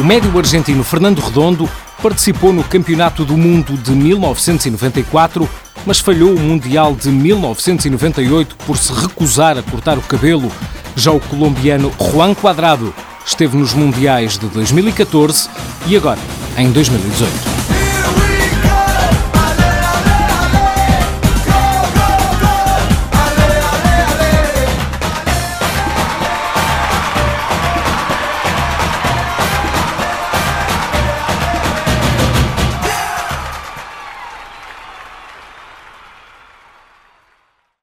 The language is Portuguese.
O médio argentino Fernando Redondo participou no Campeonato do Mundo de 1994, mas falhou o Mundial de 1998 por se recusar a cortar o cabelo. Já o colombiano Juan Cuadrado esteve nos Mundiais de 2014 e agora em 2018.